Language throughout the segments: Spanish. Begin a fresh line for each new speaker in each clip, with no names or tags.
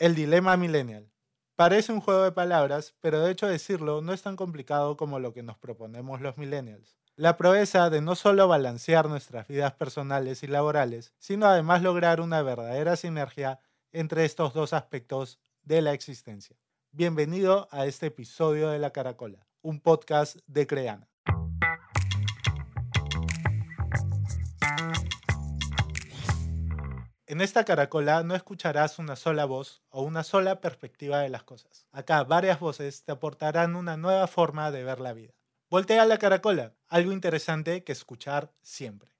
El dilema millennial. Parece un juego de palabras, pero de hecho decirlo no es tan complicado como lo que nos proponemos los millennials. La proeza de no solo balancear nuestras vidas personales y laborales, sino además lograr una verdadera sinergia entre estos dos aspectos de la existencia. Bienvenido a este episodio de La Caracola, un podcast de Creana. En esta caracola no escucharás una sola voz o una sola perspectiva de las cosas. Acá varias voces te aportarán una nueva forma de ver la vida. Voltea la caracola, algo interesante que escuchar siempre.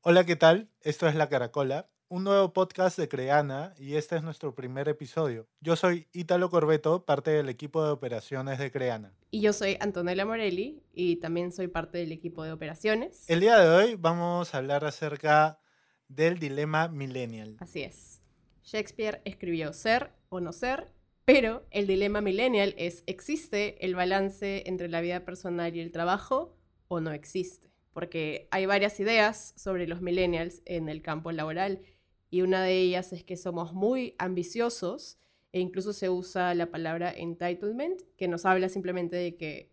Hola, ¿qué tal? Esto es La Caracola, un nuevo podcast de Creana y este es nuestro primer episodio. Yo soy Ítalo Corbeto, parte del equipo de operaciones de Creana.
Y yo soy Antonella Morelli y también soy parte del equipo de operaciones.
El día de hoy vamos a hablar acerca del dilema millennial.
Así es. Shakespeare escribió ser o no ser, pero el dilema millennial es ¿existe el balance entre la vida personal y el trabajo o no existe? Porque hay varias ideas sobre los millennials en el campo laboral y una de ellas es que somos muy ambiciosos e incluso se usa la palabra entitlement, que nos habla simplemente de que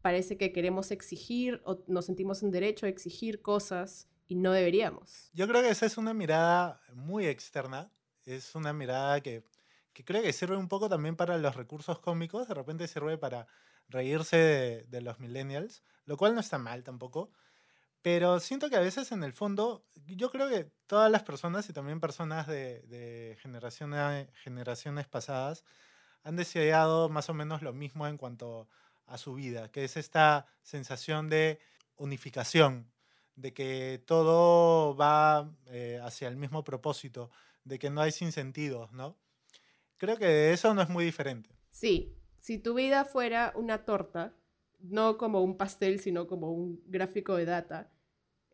parece que queremos exigir o nos sentimos en derecho a exigir cosas y no deberíamos.
Yo creo que esa es una mirada muy externa, es una mirada que, que creo que sirve un poco también para los recursos cómicos, de repente sirve para reírse de, los millennials, lo cual no está mal tampoco, pero siento que a veces en el fondo, yo creo que todas las personas y también personas de, de generaciones, generaciones pasadas han deseado más o menos lo mismo en cuanto a su vida, que es esta sensación de unificación, de que todo va eh, hacia el mismo propósito, de que no hay sinsentidos, ¿no? Creo que eso no es muy diferente.
Sí, si tu vida fuera una torta, no como un pastel, sino como un gráfico de data,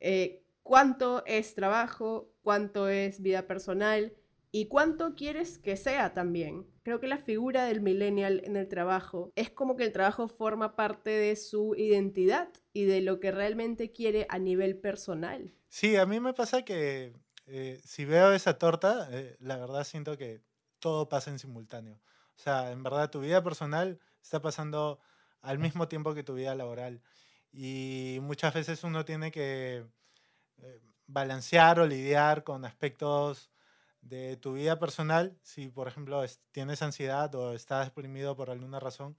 eh, ¿cuánto es trabajo? ¿Cuánto es vida personal? ¿Y cuánto quieres que sea también? Creo que la figura del millennial en el trabajo es como que el trabajo forma parte de su identidad y de lo que realmente quiere a nivel personal.
Sí, a mí me pasa que eh, si veo esa torta, eh, la verdad siento que todo pasa en simultáneo. O sea, en verdad tu vida personal está pasando al mismo tiempo que tu vida laboral. Y muchas veces uno tiene que eh, balancear o lidiar con aspectos de tu vida personal, si por ejemplo tienes ansiedad o estás deprimido por alguna razón,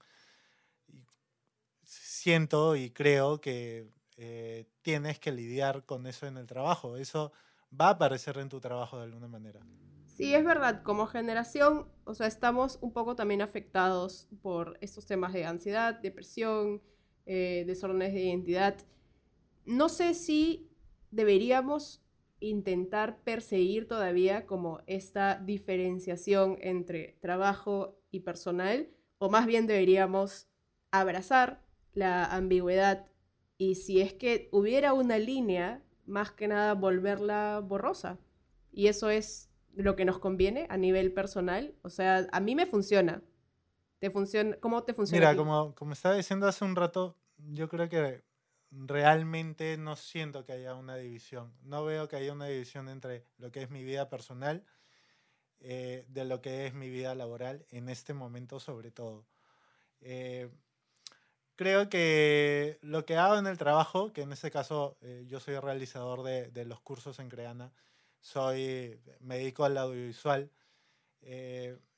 siento y creo que eh, tienes que lidiar con eso en el trabajo. Eso va a aparecer en tu trabajo de alguna manera.
Sí, es verdad, como generación, o sea, estamos un poco también afectados por estos temas de ansiedad, depresión, eh, desórdenes de identidad. No sé si deberíamos intentar perseguir todavía como esta diferenciación entre trabajo y personal, o más bien deberíamos abrazar la ambigüedad y si es que hubiera una línea, más que nada volverla borrosa. Y eso es lo que nos conviene a nivel personal. O sea, a mí me funciona. ¿Te funciona? ¿Cómo te funciona?
Mira, como, como estaba diciendo hace un rato, yo creo que realmente no siento que haya una división. No veo que haya una división entre lo que es mi vida personal eh, de lo que es mi vida laboral en este momento sobre todo. Eh, creo que lo que hago en el trabajo, que en este caso eh, yo soy realizador de, los cursos en Creana, soy, me dedico al audiovisual,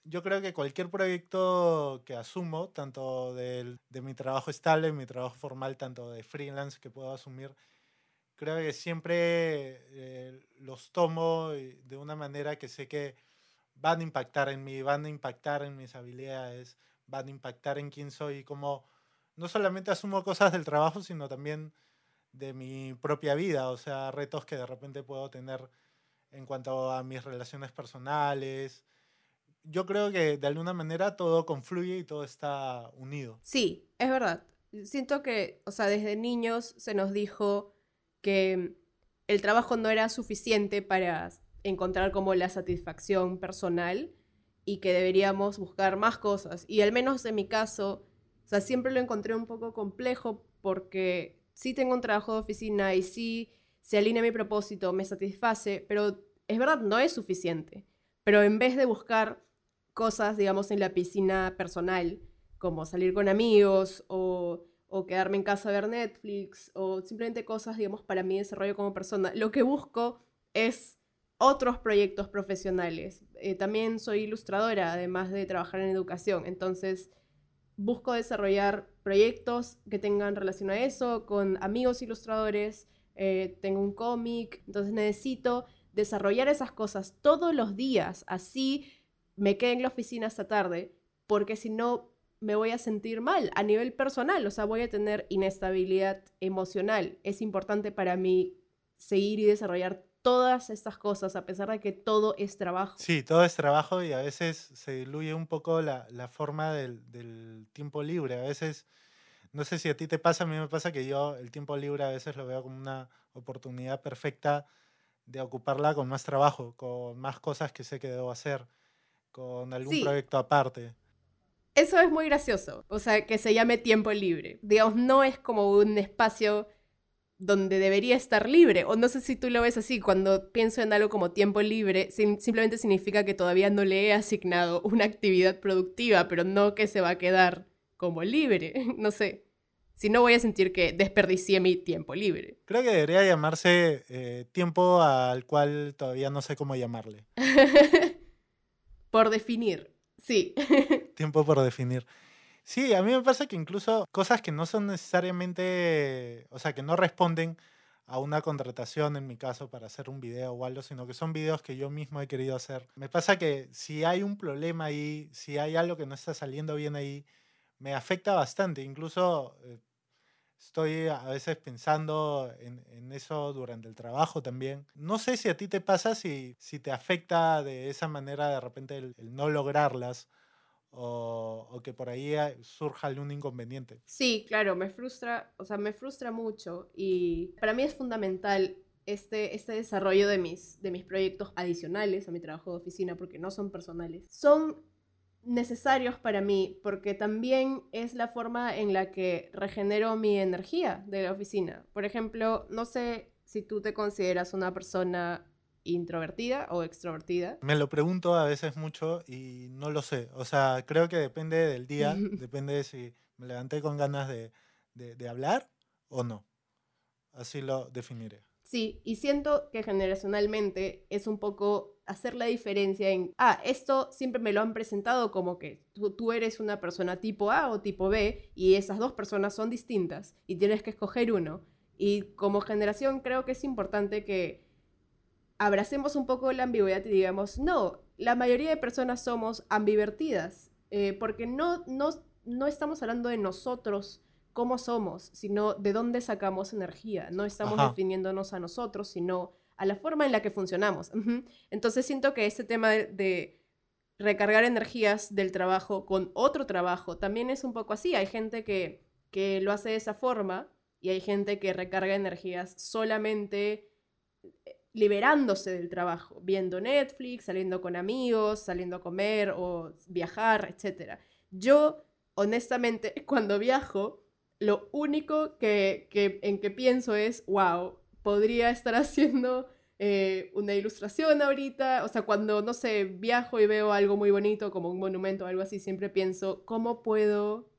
yo creo que cualquier proyecto que asumo, tanto de, de mi trabajo estable, mi trabajo formal, tanto de freelance que puedo asumir, creo que siempre eh, los tomo de una manera que sé que van a impactar en mí, van a impactar en mis habilidades, van a impactar en quién soy y cómo no solamente asumo cosas del trabajo, sino también de mi propia vida, o sea, retos que de repente puedo tener en cuanto a mis relaciones personales, yo creo que de alguna manera todo confluye y todo está unido.
Sí, es verdad. Siento que, o sea, desde niños se nos dijo que el trabajo no era suficiente para encontrar como la satisfacción personal y que deberíamos buscar más cosas. Y al menos en mi caso, o sea, siempre lo encontré un poco complejo porque sí tengo un trabajo de oficina y sí se alinea mi propósito, me satisface, pero es verdad, no es suficiente. Pero en vez de buscar cosas, digamos, en la piscina personal, como salir con amigos o, quedarme en casa a ver Netflix o simplemente cosas, digamos, para mi desarrollo como persona. Lo que busco es otros proyectos profesionales. Eh, también soy ilustradora, además de trabajar en educación. Entonces, busco desarrollar proyectos que tengan relación a eso, con amigos ilustradores. Eh, tengo un cómic, entonces necesito desarrollar esas cosas todos los días. Así me quede en la oficina hasta tarde, porque si no me voy a sentir mal a nivel personal, o sea, voy a tener inestabilidad emocional. Es importante para mí seguir y desarrollar todas estas cosas, a pesar de que todo es trabajo.
Sí, todo es trabajo y a veces se diluye un poco la, la forma del, del, tiempo libre. A veces, no sé si a ti te pasa, a mí me pasa que yo el tiempo libre a veces lo veo como una oportunidad perfecta de ocuparla con más trabajo, con más cosas que sé que debo hacer, con algún sí. proyecto aparte.
Eso es muy gracioso, o sea, que se llame tiempo libre. Digamos, no es como un espacio donde debería estar libre. O no sé si tú lo ves así, cuando pienso en algo como tiempo libre, sim simplemente significa que todavía no le he asignado una actividad productiva, pero no que se va a quedar como libre. no sé. Si no voy a sentir que desperdicié mi tiempo libre.
Creo que debería llamarse eh, tiempo al cual todavía no sé cómo llamarle.
por definir, sí.
tiempo por definir. Sí, a mí me pasa que incluso cosas que no son necesariamente, o sea, que no responden a una contratación en mi caso para hacer un video o algo, sino que son videos que yo mismo he querido hacer. Me pasa que si hay un problema ahí, si hay algo que no está saliendo bien ahí, me afecta bastante. Incluso eh, estoy a veces pensando en, en, eso durante el trabajo también. No sé si a ti te pasa, si, si te afecta de esa manera de repente el, el no lograrlas o, o, que por ahí surja algún inconveniente.
Sí, claro, me frustra, o sea, me frustra mucho y para mí es fundamental este, este desarrollo de mis, de mis proyectos adicionales a mi trabajo de oficina, porque no son personales. Son necesarios para mí porque también es la forma en la que regenero mi energía de la oficina. Por ejemplo, no sé si tú te consideras una persona introvertida o extrovertida?
Me lo pregunto a veces mucho y no lo sé. O sea, creo que depende del día, depende de si me levanté con ganas de, de, de, hablar o no. Así lo definiré.
Sí, y siento que generacionalmente es un poco hacer la diferencia en, ah, esto siempre me lo han presentado como que tú, tú eres una persona tipo A o tipo B y esas dos personas son distintas y tienes que escoger uno. Y como generación creo que es importante que abracemos un poco la ambigüedad y digamos, no, la mayoría de personas somos ambivertidas, eh, porque no, no, no estamos hablando de nosotros cómo somos, sino de dónde sacamos energía. No estamos Ajá. definiéndonos a nosotros, sino a la forma en la que funcionamos. Entonces siento que este tema de, recargar energías del trabajo con otro trabajo también es un poco así. Hay gente que, que lo hace de esa forma y hay gente que recarga energías solamente liberándose del trabajo, viendo Netflix, saliendo con amigos, saliendo a comer o viajar, etc. Yo, honestamente, cuando viajo, lo único que, que en que pienso es, wow, podría estar haciendo eh, una ilustración ahorita, o sea, cuando, no sé, viajo y veo algo muy bonito, como un monumento o algo así, siempre pienso, ¿cómo puedo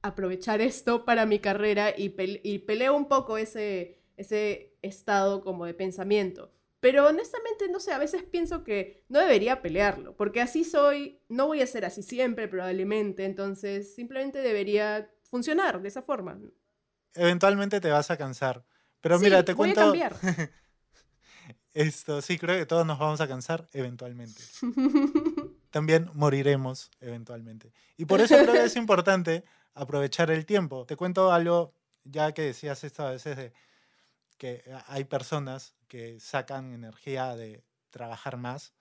aprovechar esto para mi carrera? Y, y peleo un poco ese, ese estado como de pensamiento. Pero honestamente, no sé, a veces pienso que no debería pelearlo, porque así soy, no voy a ser así siempre probablemente, entonces simplemente debería funcionar de esa forma.
Eventualmente te vas a cansar. Pero sí, mira, te
voy
cuento...
A cambiar.
Esto, sí, creo que todos nos vamos a cansar eventualmente. También moriremos eventualmente. Y por eso creo que es importante aprovechar el tiempo. Te cuento algo, ya que decías esto a veces de que hay personas que sacan energía de trabajar más.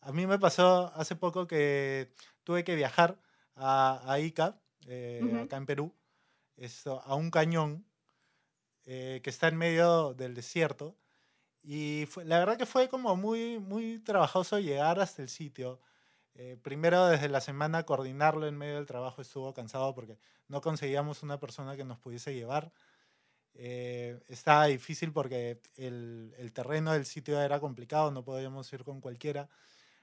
A mí me pasó hace poco que tuve que viajar a, a Ica, eh, uh -huh. acá en Perú, esto, a un cañón eh, que está en medio del desierto. Y la verdad que fue como muy, muy trabajoso llegar hasta el sitio. Eh, primero desde la semana coordinarlo en medio del trabajo estuvo cansado porque no conseguíamos una persona que nos pudiese llevar. Eh, estaba difícil porque el, el, terreno del sitio era complicado, no podíamos ir con cualquiera.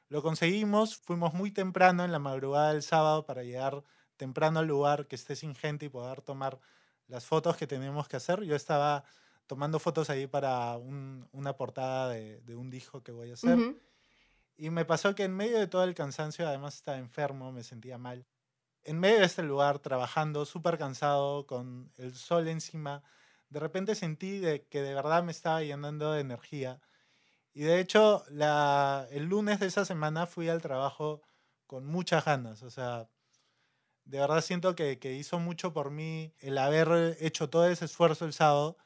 Lo conseguimos, fuimos muy temprano en la madrugada del sábado para llegar temprano al lugar que esté sin gente y poder tomar las fotos que tenemos que hacer. Yo estaba tomando fotos ahí para una portada de, un disco que voy a hacer. Y me pasó que en medio de todo el cansancio, además estaba enfermo, me sentía mal. En medio de este lugar, trabajando, súper cansado, con el sol encima, de repente sentí de que de verdad me estaba llenando de energía. Y de hecho, la, el lunes de esa semana fui al trabajo con muchas ganas. O sea, de verdad siento que, que hizo mucho por mí el haber hecho todo ese esfuerzo el sábado.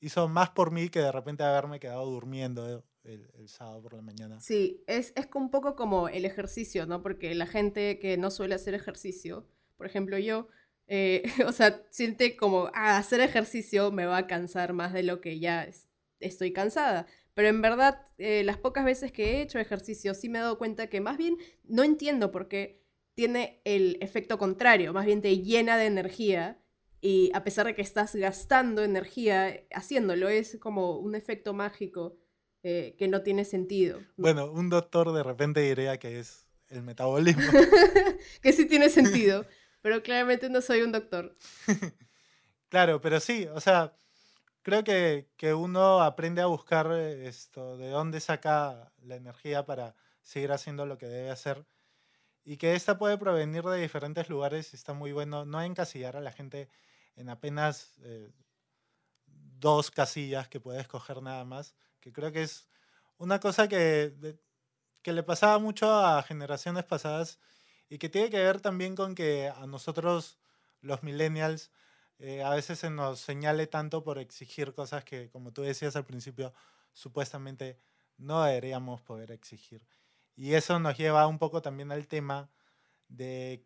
Hizo más por mí que de repente haberme quedado durmiendo el, sábado por la mañana.
Sí, es, es un poco como el ejercicio, ¿no? Porque la gente que no suele hacer ejercicio, por ejemplo yo, eh, o sea, siente como, ah, hacer ejercicio me va a cansar más de lo que ya estoy cansada. Pero en verdad, eh, las pocas veces que he hecho ejercicio, sí me he dado cuenta que más bien no entiendo por qué tiene el efecto contrario, más bien te llena de energía y a pesar de que estás gastando energía haciéndolo, es como un efecto mágico eh, que no tiene sentido.
Bueno, un doctor de repente diría que es el metabolismo.
que sí tiene sentido, pero claramente no soy un doctor.
claro, pero sí, o sea, creo que, que, uno aprende a buscar esto, de dónde saca la energía para seguir haciendo lo que debe hacer. Y que esta puede provenir de diferentes lugares, está muy bueno no encasillar a la gente en apenas eh, dos casillas que puede escoger nada más, que creo que es una cosa que, que le pasaba mucho a generaciones pasadas y que tiene que ver también con que a nosotros, los millennials, eh, a veces se nos señale tanto por exigir cosas que, como tú decías al principio, supuestamente no deberíamos poder exigir. Y eso nos lleva un poco también al tema de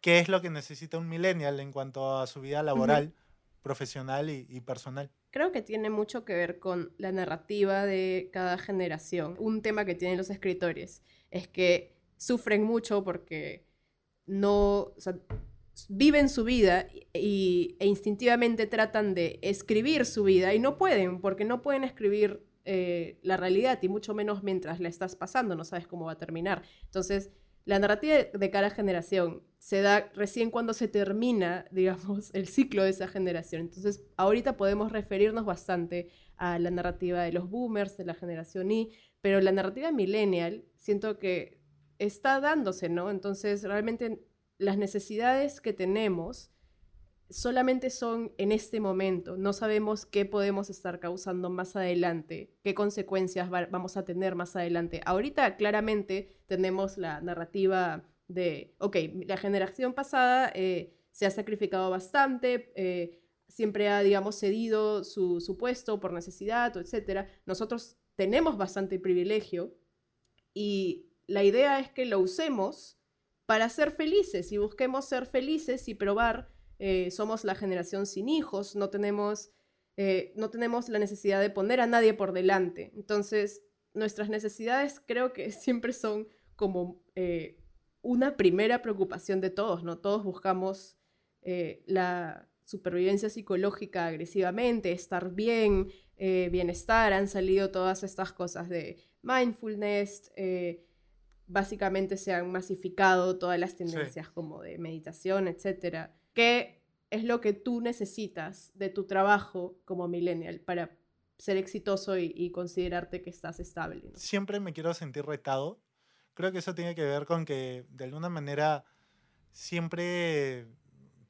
qué es lo que necesita un millennial en cuanto a su vida laboral, profesional y personal
creo que tiene mucho que ver con la narrativa de cada generación. Un tema que tienen los escritores es que sufren mucho porque no viven su vida y, e instintivamente tratan de escribir su vida y no pueden, porque no pueden escribir eh, la realidad y mucho menos mientras la estás pasando, no sabes cómo va a terminar. Entonces, la narrativa de cada generación se da recién cuando se termina, digamos, el ciclo de esa generación. Entonces, ahorita podemos referirnos bastante a la narrativa de los boomers, de la generación Y, pero la narrativa millennial siento que está dándose, ¿no? Entonces, realmente las necesidades que tenemos solamente son en este momento. No sabemos qué podemos estar causando más adelante, qué consecuencias vamos a tener más adelante. Ahorita claramente tenemos la narrativa de, ok, la generación pasada eh, se ha sacrificado bastante, eh, siempre ha, digamos, cedido su, su puesto por necesidad, etc. Nosotros tenemos bastante privilegio y la idea es que lo usemos para ser felices y busquemos ser felices y probar eh, somos la generación sin hijos, no tenemos, eh, no tenemos la necesidad de poner a nadie por delante. Entonces, nuestras necesidades creo que siempre son como eh, una primera preocupación de todos, ¿no? Todos buscamos la supervivencia psicológica agresivamente, estar bien, bienestar, han salido todas estas cosas de mindfulness, básicamente se han masificado todas las tendencias como de meditación, etcétera. ¿Qué es lo que tú necesitas de tu trabajo como millennial para ser exitoso y, considerarte que estás estable?
Siempre me quiero sentir retado. Creo que eso tiene que ver con que de alguna manera siempre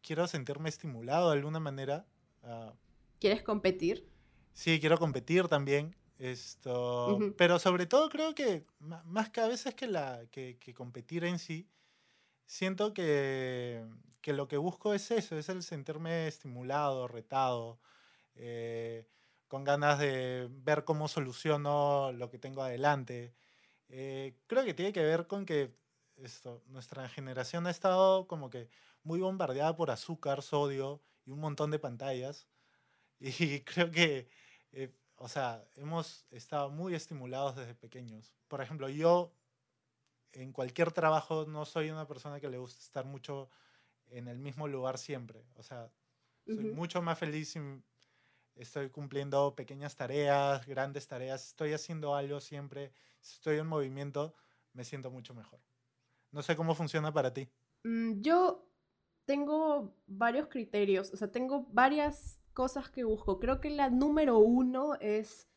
quiero sentirme estimulado de alguna manera. Ah.
¿Quieres competir?
Sí, quiero competir también. Esto, Pero sobre todo creo que más que a veces que, la, que competir en sí, siento que, que lo que busco es eso, es el sentirme estimulado, retado, eh, con ganas de ver cómo soluciono lo que tengo adelante. Eh, creo que tiene que ver con que esto, nuestra generación ha estado como que muy bombardeada por azúcar, sodio y un montón de pantallas. Y creo que, eh, o sea, hemos estado muy estimulados desde pequeños. Por ejemplo, yo en cualquier trabajo no soy una persona que le gusta estar mucho en el mismo lugar siempre. O sea, soy mucho más feliz si estoy cumpliendo pequeñas tareas, grandes tareas, estoy haciendo algo siempre, estoy en movimiento, me siento mucho mejor. No sé cómo funciona para ti.
Mm, yo tengo varios criterios, o sea, tengo varias cosas que busco. Creo que la número uno es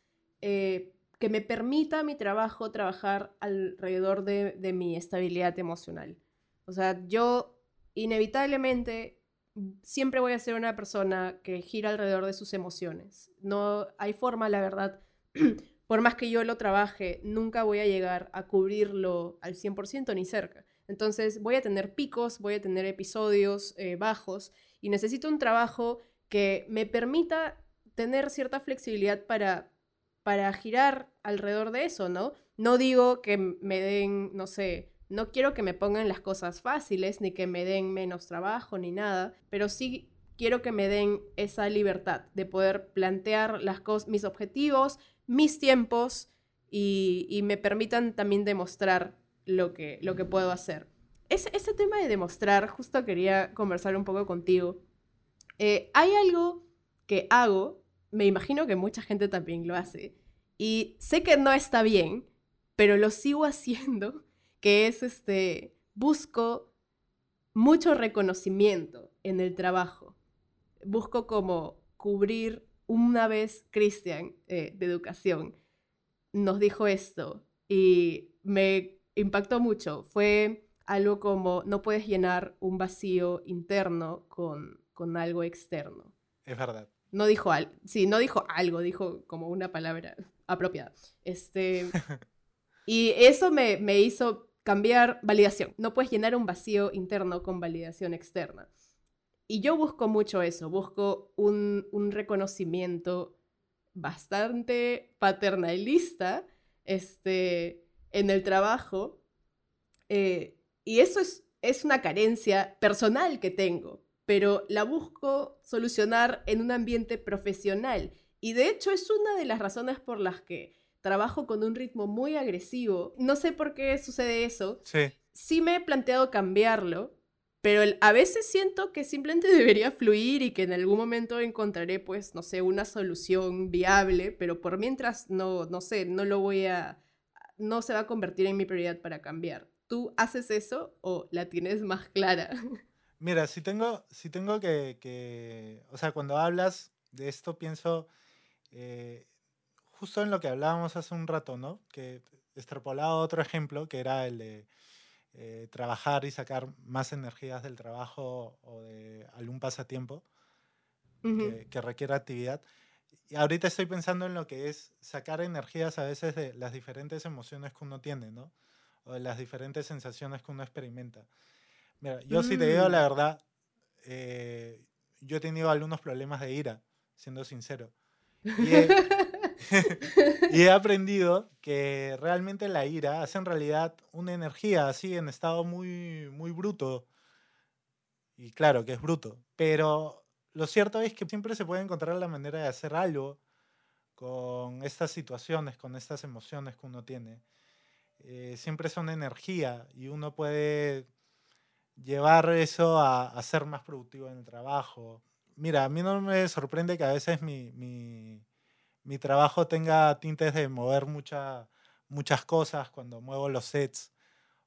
eh, que me permita mi trabajo trabajar alrededor de, de mi estabilidad emocional. O sea, yo inevitablemente siempre voy a ser una persona que gira alrededor de sus emociones. No hay forma, la verdad, por más que yo lo trabaje, nunca voy a llegar a cubrirlo al 100% ni cerca. Entonces voy a tener picos, voy a tener episodios eh, bajos y necesito un trabajo que me permita tener cierta flexibilidad para, para girar alrededor de eso, ¿no? No digo que me den, no sé, no quiero que me pongan las cosas fáciles, ni que me den menos trabajo, ni nada, pero sí quiero que me den esa libertad de poder plantear las mis objetivos, mis tiempos y, me permitan también demostrar lo que, lo que puedo hacer. Ese, ese tema de demostrar, justo quería conversar un poco contigo. Eh, hay algo que hago, me imagino que mucha gente también lo hace, y sé que no está bien, pero lo sigo haciendo, que es este, busco mucho reconocimiento en el trabajo. Busco como cubrir una vez Cristian eh, de educación nos dijo esto y me impactó mucho. Fue algo como no puedes llenar un vacío interno con, con algo externo.
Es verdad.
No dijo algo, sí, no dijo algo, dijo como una palabra apropiada. Este, y eso me, me hizo cambiar validación. No puedes llenar un vacío interno con validación externa. Y yo busco mucho eso, busco un, reconocimiento bastante paternalista este, en el trabajo. Eh, y eso es, es una carencia personal que tengo, pero la busco solucionar en un ambiente profesional. Y de hecho es una de las razones por las que trabajo con un ritmo muy agresivo. No sé por qué sucede eso.
Sí.
Sí me he planteado cambiarlo, pero a veces siento que simplemente debería fluir y que en algún momento encontraré, pues, no sé, una solución viable, pero por mientras no, no sé, no lo voy a, no se va a convertir en mi prioridad para cambiar. ¿Tú haces eso o la tienes más clara?
Mira, si tengo, si tengo que, o sea, cuando hablas de esto pienso eh, justo en lo que hablábamos hace un rato, ¿no? Que extrapolado otro ejemplo, que era el de eh, trabajar y sacar más energías del trabajo o de algún pasatiempo que, que, requiera actividad. Y ahorita estoy pensando en lo que es sacar energías a veces de las diferentes emociones que uno tiene, ¿no? O de las diferentes sensaciones que uno experimenta. Mira, yo si te digo la mm. verdad, eh, yo he tenido algunos problemas de ira, siendo sincero. Y y he aprendido que realmente la ira hace en realidad una energía así en estado muy, muy bruto. Y claro que es bruto. Pero lo cierto es que siempre se puede encontrar la manera de hacer algo con estas situaciones, con estas emociones que uno tiene. Eh, siempre son energía y uno puede llevar eso a, a, ser más productivo en el trabajo. Mira, a mí no me sorprende que a veces mi, mi mi trabajo tenga tintes de mover mucha, muchas cosas cuando muevo los sets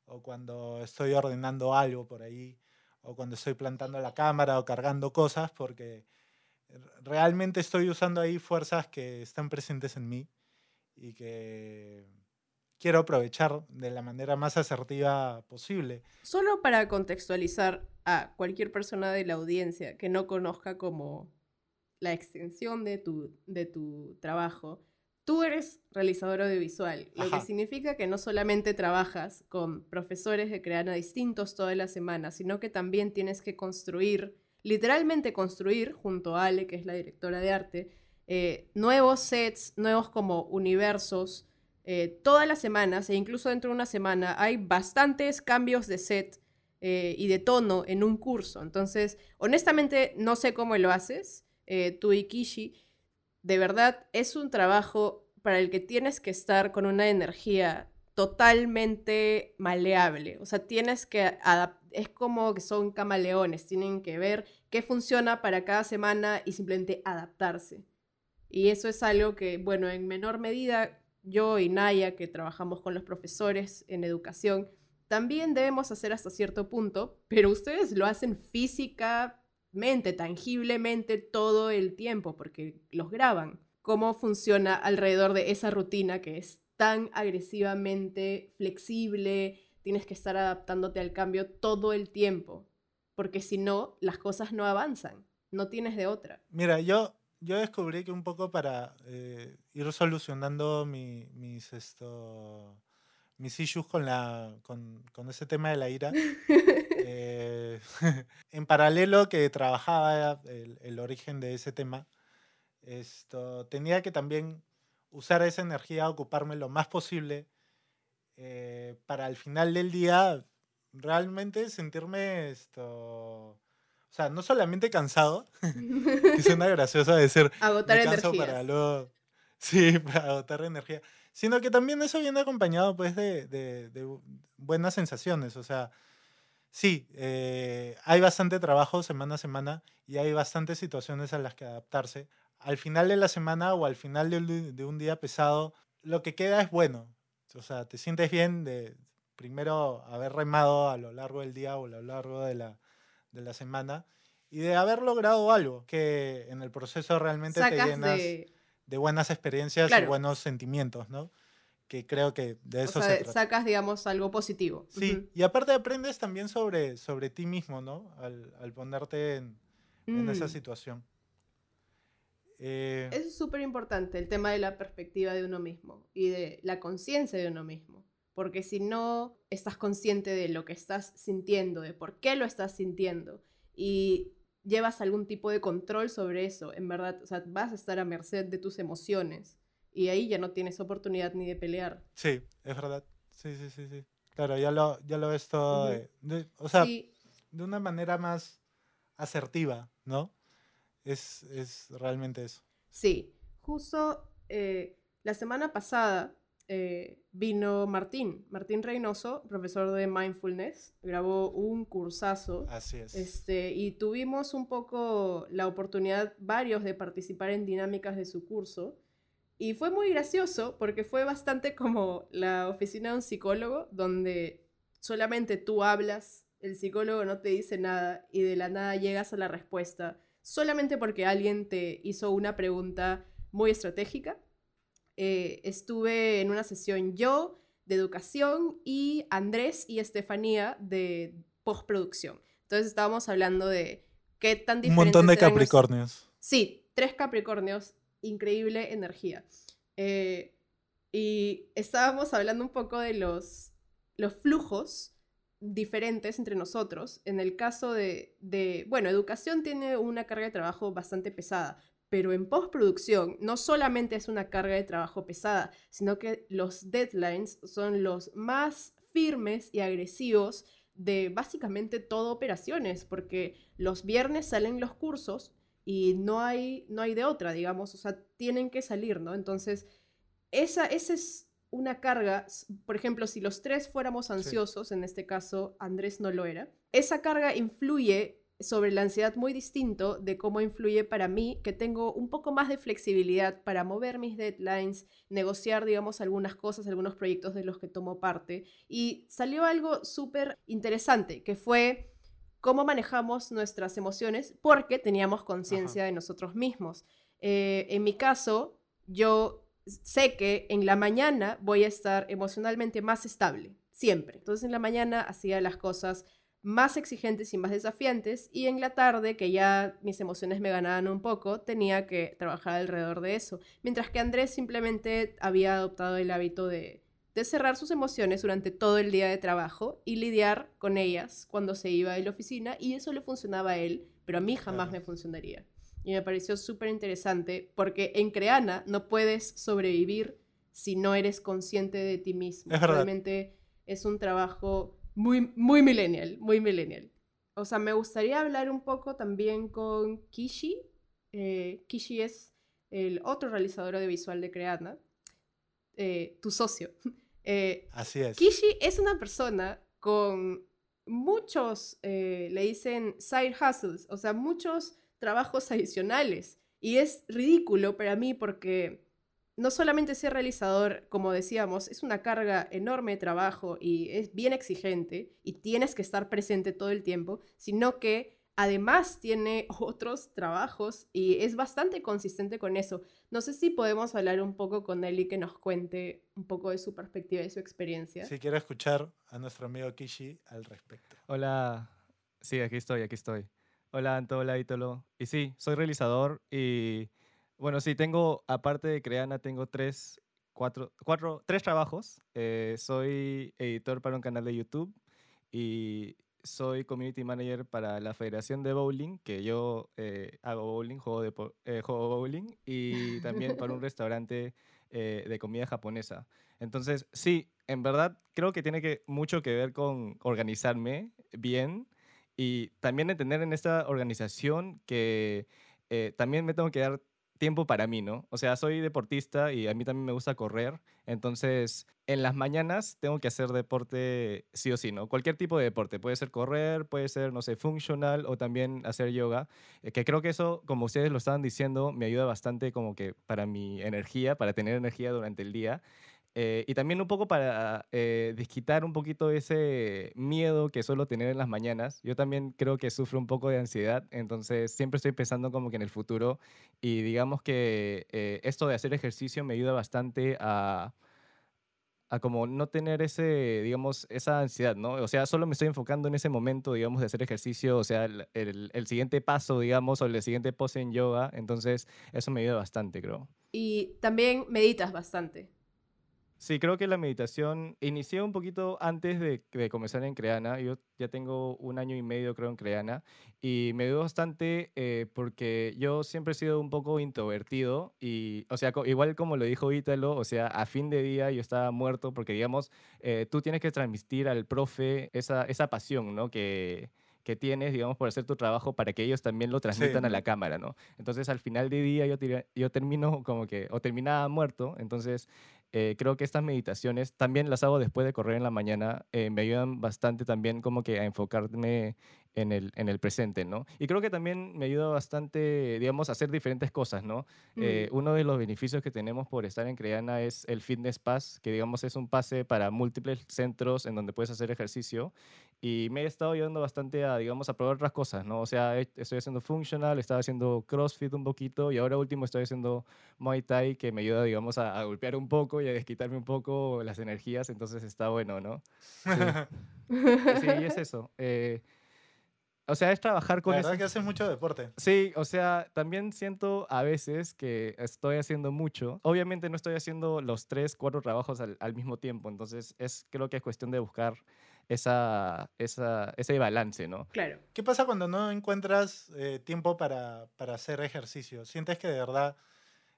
o cuando estoy ordenando algo por ahí o cuando estoy plantando la cámara o cargando cosas porque realmente estoy usando ahí fuerzas que están presentes en mí y que quiero aprovechar de la manera más asertiva posible.
Solo para contextualizar a cualquier persona de la audiencia que no conozca como la extensión de tu, de tu trabajo, tú eres realizador audiovisual, lo que significa que no solamente trabajas con profesores de creana distintos toda la semana, sino que también tienes que construir, literalmente construir, junto a Ale, que es la directora de arte, eh, nuevos sets, nuevos como universos, eh, todas las semanas, e incluso dentro de una semana, hay bastantes cambios de set eh, y de tono en un curso. Entonces, honestamente, no sé cómo lo haces eh, tu Ikishi, de verdad es un trabajo para el que tienes que estar con una energía totalmente maleable. O sea, tienes que es como que son camaleones, tienen que ver qué funciona para cada semana y simplemente adaptarse. Y eso es algo que, bueno, en menor medida yo y Naya, que trabajamos con los profesores en educación, también debemos hacer hasta cierto punto, pero ustedes lo hacen físicamente, tangiblemente todo el tiempo, porque los graban. ¿Cómo funciona alrededor de esa rutina que es tan agresivamente flexible? Tienes que estar adaptándote al cambio todo el tiempo, porque si no, las cosas no avanzan, no tienes de otra.
Mira, yo yo descubrí que un poco para eh, ir solucionando mis, esto, mis issues con, la, con, con ese tema de la ira, eh, en paralelo que trabajaba el, el, origen de ese tema, esto, tenía que también usar esa energía, ocuparme lo más posible eh, para al final del día realmente sentirme esto o sea, no solamente cansado, que suena gracioso decir,
agotar energía.
para luego, sí, para agotar energía, sino que también eso viene acompañado pues de, de, de buenas sensaciones, o sea, sí, eh, hay bastante trabajo semana a semana y hay bastantes situaciones a las que adaptarse. Al final de la semana o al final de, de un día pesado, lo que queda es bueno, o sea, te sientes bien de primero haber remado a lo largo del día o a lo largo de la, de la semana y de haber logrado algo que en el proceso realmente te llenas de... buenas experiencias y buenos sentimientos, ¿no? Que creo que de eso se trata.
Sacas, digamos, algo positivo.
Sí, y aparte aprendes también sobre, sobre ti mismo, ¿no? Al, al ponerte en, en, esa mm. situación.
Eh, es súper importante el tema de la perspectiva de uno mismo y de la conciencia de uno mismo porque si no estás consciente de lo que estás sintiendo, de por qué lo estás sintiendo y llevas algún tipo de control sobre eso, en verdad, o sea, vas a estar a merced de tus emociones y ahí ya no tienes oportunidad ni de pelear.
Sí, es verdad. Sí, sí, sí, sí. Claro, ya lo, ya lo ves todo, o sea, de una manera más asertiva, ¿no? Es, es realmente eso.
Sí, justo eh, la semana pasada eh, vino Martín, Martín Reynoso, profesor de mindfulness, grabó un cursazo.
Así es.
Este, y tuvimos un poco la oportunidad, varios, de participar en dinámicas de su curso. Y fue muy gracioso porque fue bastante como la oficina de un psicólogo, donde solamente tú hablas, el psicólogo no te dice nada y de la nada llegas a la respuesta, solamente porque alguien te hizo una pregunta muy estratégica eh, estuve en una sesión yo de educación y Andrés y Estefanía de postproducción. Entonces estábamos hablando de qué tan
diferentes Un montón de Capricornios.
Sí, tres Capricornios, increíble energía. Eh, y estábamos hablando un poco de los, los flujos diferentes entre nosotros. En el caso de, de, bueno, educación tiene una carga de trabajo bastante pesada, pero en postproducción no solamente es una carga de trabajo pesada, sino que los deadlines son los más firmes y agresivos de básicamente todo operaciones, porque los viernes salen los cursos y no hay, no hay de otra, digamos, o sea, tienen que salir, ¿no? Entonces, esa, esa es una carga, por ejemplo, si los tres fuéramos ansiosos, en este caso Andrés no lo era, esa carga influye sobre la ansiedad muy distinto de cómo influye para mí que tengo un poco más de flexibilidad para mover mis deadlines, negociar, digamos, algunas cosas, algunos proyectos de los que tomo parte. Y salió algo súper interesante, que fue cómo manejamos nuestras emociones porque teníamos conciencia de nosotros mismos. Eh, en mi caso, yo sé que en la mañana voy a estar emocionalmente más estable, siempre. Entonces en la mañana hacía las cosas más exigentes y más desafiantes y en la tarde, que ya mis emociones me ganaban un poco, tenía que trabajar alrededor de eso. Mientras que Andrés simplemente había adoptado el hábito de, cerrar sus emociones durante todo el día de trabajo y lidiar con ellas cuando se iba de la oficina y eso le funcionaba a él, pero a mí jamás me funcionaría. Y me pareció súper interesante porque en Creana no puedes sobrevivir si no eres consciente de ti mismo. Realmente es un trabajo muy, muy millennial, muy millennial. O sea, me gustaría hablar un poco también con Kishi. Eh, Kishi es el otro realizador audiovisual de Creana, eh, tu socio.
Eh, Así es.
Kishi es una persona con muchos, le dicen side hustles, o sea, muchos trabajos adicionales. Y es ridículo para mí porque no solamente ser realizador, como decíamos, es una carga enorme de trabajo y es bien exigente y tienes que estar presente todo el tiempo, sino que además tiene otros trabajos y es bastante consistente con eso. No sé si podemos hablar un poco con él y que nos cuente un poco de su perspectiva y su experiencia.
Si quiero escuchar a nuestro amigo Kishi al respecto.
Hola, sí, aquí estoy, aquí estoy. Hola Anto, hola Ítolo. Y sí, soy realizador y bueno, sí, tengo, aparte de Creana, tengo tres, cuatro, cuatro, tres trabajos. Eh, soy editor para un canal de YouTube y soy community manager para la Federación de Bowling, que yo eh, hago bowling, juego, de, eh, juego bowling, y también para un restaurante eh, de comida japonesa. Entonces, sí, en verdad creo que tiene que, mucho que ver con organizarme bien y también entender en esta organización que también me tengo que dar tiempo para mí, ¿no? O sea, soy deportista y a mí también me gusta correr, entonces en las mañanas tengo que hacer deporte sí o sí, ¿no? Cualquier tipo de deporte, puede ser correr, puede ser, no sé, funcional o también hacer yoga, eh, que creo que eso, como ustedes lo estaban diciendo, me ayuda bastante como que para mi energía, para tener energía durante el día. Eh, y también un poco para eh, desquitar un poquito ese miedo que suelo tener en las mañanas. Yo también creo que sufro un poco de ansiedad, entonces siempre estoy pensando como que en el futuro y digamos que eh, esto de hacer ejercicio me ayuda bastante a, a como no tener ese, digamos, esa ansiedad, ¿no? O sea, solo me estoy enfocando en ese momento, digamos, de hacer ejercicio, o sea, el, el, el siguiente paso, digamos, o el siguiente pose en yoga, entonces eso me ayuda bastante, creo.
Y también meditas bastante.
Sí, creo que la meditación inició un poquito antes de, comenzar en Creana. Yo ya tengo un año y medio, creo, en Creana. Y me ayudó bastante eh, porque yo siempre he sido un poco introvertido. Y, o sea, igual como lo dijo Ítalo, o sea, a fin de día yo estaba muerto porque, digamos, eh, tú tienes que transmitir al profe esa, esa pasión, ¿no? Que, que tienes, digamos, por hacer tu trabajo para que ellos también lo transmitan a la cámara, ¿no? Entonces, al final de día yo, yo termino como que, o terminaba muerto, entonces eh, creo que estas meditaciones también las hago después de correr en la mañana, eh, me ayudan bastante también como que a enfocarme en el, en el presente, ¿no? Y creo que también me ayuda bastante, digamos, a hacer diferentes cosas, ¿no? Eh, mm. uno de los beneficios que tenemos por estar en Creana es el Fitness Pass, que digamos es un pase para múltiples centros en donde puedes hacer ejercicio. Y me he estado ayudando bastante a, digamos, a probar otras cosas, ¿no? O sea, estoy haciendo functional, estaba haciendo CrossFit un poquito y ahora último estoy haciendo Muay Thai, que me ayuda, digamos, a, golpear un poco y a desquitarme un poco las energías, entonces está bueno, ¿no? Sí, sí es eso. Eh, o sea, es trabajar con...
La verdad que haces mucho deporte.
Sí, o sea, también siento a veces que estoy haciendo mucho. Obviamente no estoy haciendo los tres, cuatro trabajos al, mismo tiempo, entonces es, creo que es cuestión de buscar esa, esa, ese balance, ¿no?
Claro.
¿Qué pasa cuando no encuentras eh, tiempo para, para, hacer ejercicio? ¿Sientes que de verdad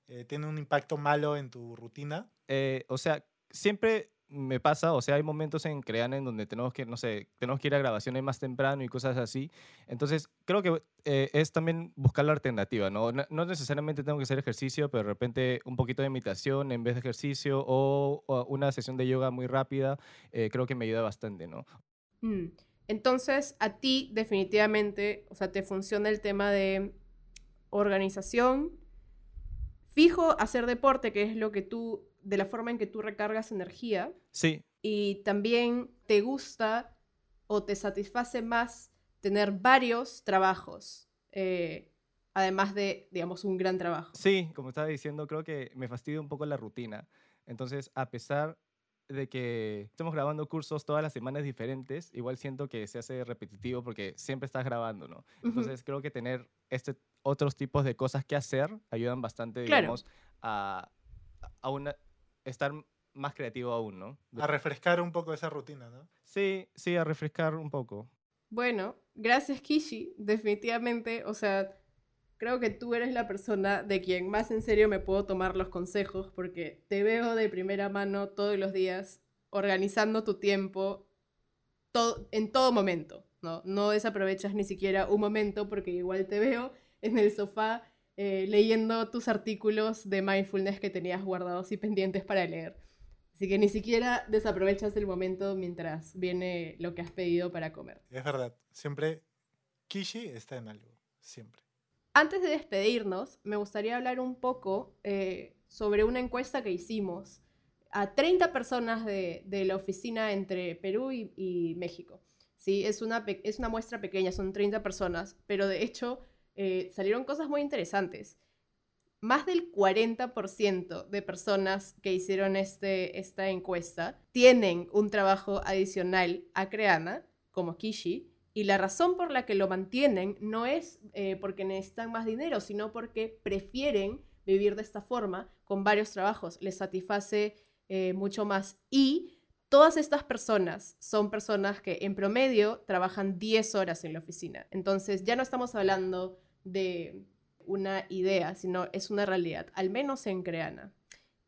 eh, tiene un impacto malo en tu rutina?
Eh, o sea, siempre me pasa, o sea, hay momentos en Creana en donde tenemos que, no sé, tenemos que ir a grabaciones más temprano y cosas así. Entonces, creo que eh, es también buscar la alternativa, ¿no? ¿no? necesariamente tengo que hacer ejercicio, pero de repente un poquito de imitación en vez de ejercicio o, una sesión de yoga muy rápida, eh, creo que me ayuda bastante, ¿no?
Mm. Entonces, a ti definitivamente, o sea, te funciona el tema de organización, fijo, hacer deporte, que es lo que tú de la forma en que tú recargas energía.
Sí.
Y también te gusta o te satisface más tener varios trabajos, eh, además de, digamos, un gran trabajo.
Sí, como estaba diciendo, creo que me fastidia un poco la rutina. Entonces, a pesar de que estemos grabando cursos todas las semanas diferentes, igual siento que se hace repetitivo porque siempre estás grabando, ¿no? Entonces, creo que tener este otros tipos de cosas que hacer ayudan bastante, digamos, a, a una, estar más creativo aún, ¿no?
A refrescar un poco esa rutina, ¿no?
Sí, sí, a refrescar un poco.
Bueno, gracias Kishi, definitivamente, o sea, creo que tú eres la persona de quien más en serio me puedo tomar los consejos porque te veo de primera mano todos los días organizando tu tiempo todo, en todo momento, ¿no? No desaprovechas ni siquiera un momento porque igual te veo en el sofá eh, leyendo tus artículos de mindfulness que tenías guardados y pendientes para leer. Así que ni siquiera desaprovechas el momento mientras viene lo que has pedido para comer.
Es verdad, siempre Kishi está en algo, siempre.
Antes de despedirnos, me gustaría hablar un poco eh, sobre una encuesta que hicimos a 30 personas de, la oficina entre Perú y, México. ¿sí? Es, una, es una muestra pequeña, son 30 personas, pero de hecho eh, salieron cosas muy interesantes. Más del 40% de personas que hicieron este, esta encuesta tienen un trabajo adicional a Creana, como Kishi, y la razón por la que lo mantienen no es eh, porque necesitan más dinero, sino porque prefieren vivir de esta forma con varios trabajos. Les satisface eh, mucho más. Y todas estas personas son personas que en promedio trabajan 10 horas en la oficina. Entonces ya no estamos hablando de una idea, sino es una realidad, al menos en Creana.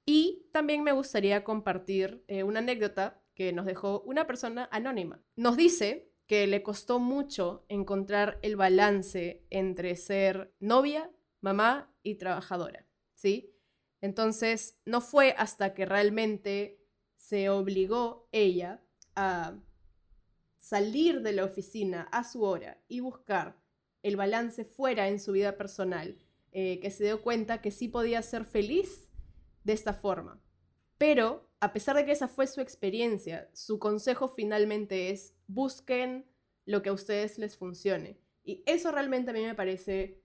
Y también me gustaría compartir eh, una anécdota que nos dejó una persona anónima. Nos dice que le costó mucho encontrar el balance entre ser novia, mamá y trabajadora, ¿sí? Entonces, no fue hasta que realmente se obligó ella a salir de la oficina a su hora y buscar el balance fuera en su vida personal, eh, que se dio cuenta que sí podía ser feliz de esta forma. Pero, a pesar de que esa fue su experiencia, su consejo finalmente es busquen lo que a ustedes les funcione. Y eso realmente a mí me parece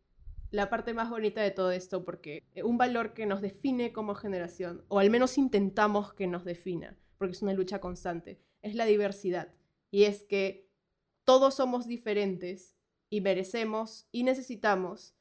la parte más bonita de todo esto, porque un valor que nos define como generación, o al menos intentamos que nos defina, porque es una lucha constante, es la diversidad. Y es que todos somos diferentes y merecemos y necesitamos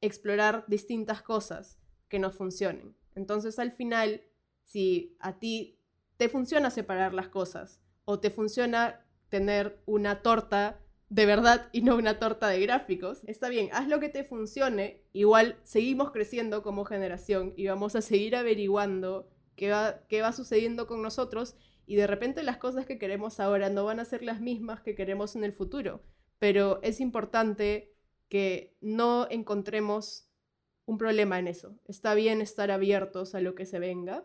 explorar distintas cosas que nos funcionen. Entonces al final, si a ti te funciona separar las cosas o te funciona tener una torta de verdad y no una torta de gráficos. Está bien, haz lo que te funcione. Igual seguimos creciendo como generación y vamos a seguir averiguando qué va, qué va sucediendo con nosotros y de repente las cosas que queremos ahora no van a ser las mismas que queremos en el futuro. Pero es importante que no encontremos un problema en eso. Está bien estar abiertos a lo que se venga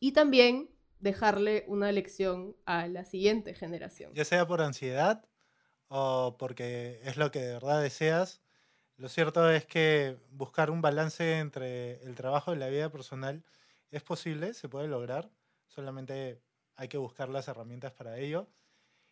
y también dejarle una lección a la siguiente generación.
Ya sea por ansiedad o porque es lo que de verdad deseas. Lo cierto es que buscar un balance entre el trabajo y la vida personal es posible, se puede lograr, solamente hay que buscar las herramientas para ello.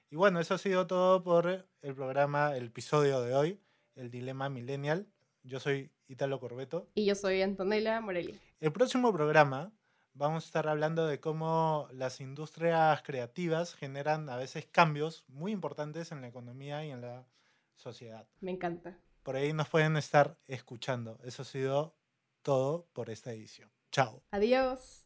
Y bueno, eso ha sido todo por el programa, el episodio de hoy, el Dilema Millennial. Yo soy Italo Corbeto.
Y yo soy Antonella Morelli.
El próximo programa vamos a estar hablando de cómo las industrias creativas generan a veces cambios muy importantes en la economía y en la sociedad.
Me encanta.
Por ahí nos pueden estar escuchando. Eso ha sido todo por esta edición. Chao.
Adiós.